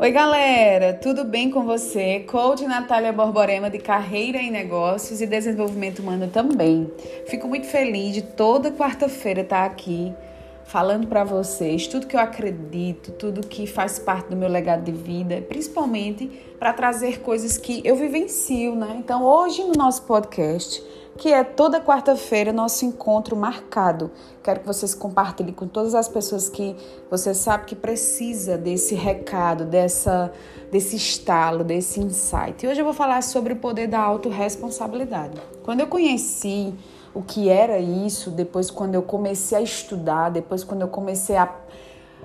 Oi, galera, tudo bem com você? Coach Natália Borborema de Carreira em Negócios e Desenvolvimento Humano também. Fico muito feliz de toda quarta-feira estar aqui falando para vocês tudo que eu acredito, tudo que faz parte do meu legado de vida, principalmente para trazer coisas que eu vivencio, né? Então, hoje no nosso podcast que é toda quarta-feira nosso encontro marcado. Quero que vocês compartilhem com todas as pessoas que você sabe que precisa desse recado, dessa, desse estalo, desse insight. E hoje eu vou falar sobre o poder da autorresponsabilidade. Quando eu conheci o que era isso, depois quando eu comecei a estudar, depois quando eu comecei a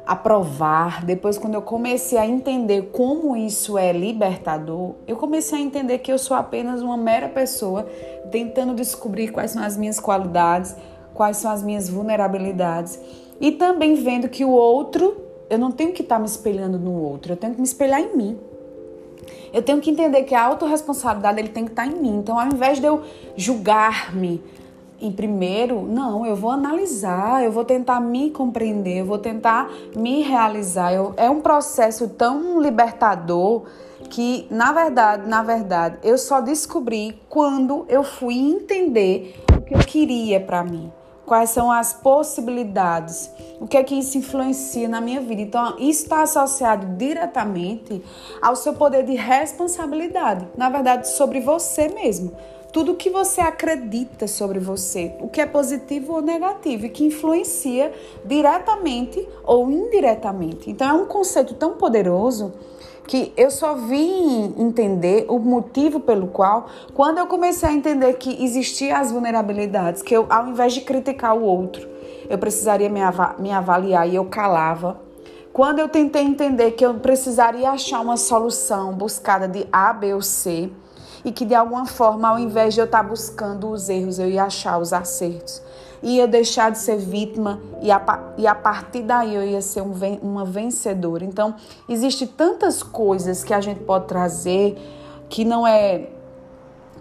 a provar, depois quando eu comecei a entender como isso é libertador, eu comecei a entender que eu sou apenas uma mera pessoa tentando descobrir quais são as minhas qualidades, quais são as minhas vulnerabilidades e também vendo que o outro, eu não tenho que estar me espelhando no outro, eu tenho que me espelhar em mim. Eu tenho que entender que a autorresponsabilidade ele tem que estar em mim. Então, ao invés de eu julgar-me, em primeiro, não, eu vou analisar, eu vou tentar me compreender, eu vou tentar me realizar. Eu, é um processo tão libertador que, na verdade, na verdade, eu só descobri quando eu fui entender o que eu queria para mim. Quais são as possibilidades? O que é que isso influencia na minha vida? Então, isso está associado diretamente ao seu poder de responsabilidade, na verdade, sobre você mesmo tudo que você acredita sobre você, o que é positivo ou negativo e que influencia diretamente ou indiretamente. Então é um conceito tão poderoso que eu só vim entender o motivo pelo qual, quando eu comecei a entender que existiam as vulnerabilidades, que eu, ao invés de criticar o outro, eu precisaria me, me avaliar e eu calava. Quando eu tentei entender que eu precisaria achar uma solução buscada de A, B ou C, e que de alguma forma, ao invés de eu estar buscando os erros, eu ia achar os acertos. Ia deixar de ser vítima e a, e a partir daí eu ia ser um, uma vencedora. Então, existe tantas coisas que a gente pode trazer que não é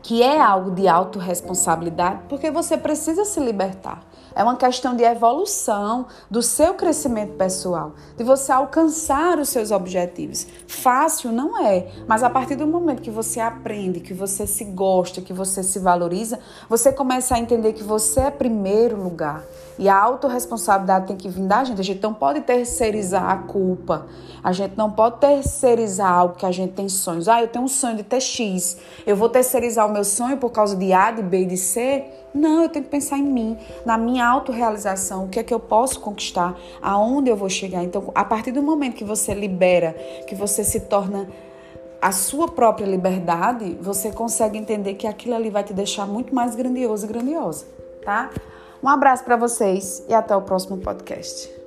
que é algo de autorresponsabilidade, porque você precisa se libertar. É uma questão de evolução do seu crescimento pessoal, de você alcançar os seus objetivos. Fácil não é, mas a partir do momento que você aprende, que você se gosta, que você se valoriza, você começa a entender que você é primeiro lugar. E a autorresponsabilidade tem que vir da gente. A gente não pode terceirizar a culpa. A gente não pode terceirizar algo que a gente tem sonhos. Ah, eu tenho um sonho de ter X. Eu vou terceirizar o meu sonho por causa de A, de B, de C. Não, eu tenho que pensar em mim, na minha autorrealização, o que é que eu posso conquistar, aonde eu vou chegar. Então, a partir do momento que você libera, que você se torna a sua própria liberdade, você consegue entender que aquilo ali vai te deixar muito mais grandioso e grandiosa, tá? Um abraço para vocês e até o próximo podcast.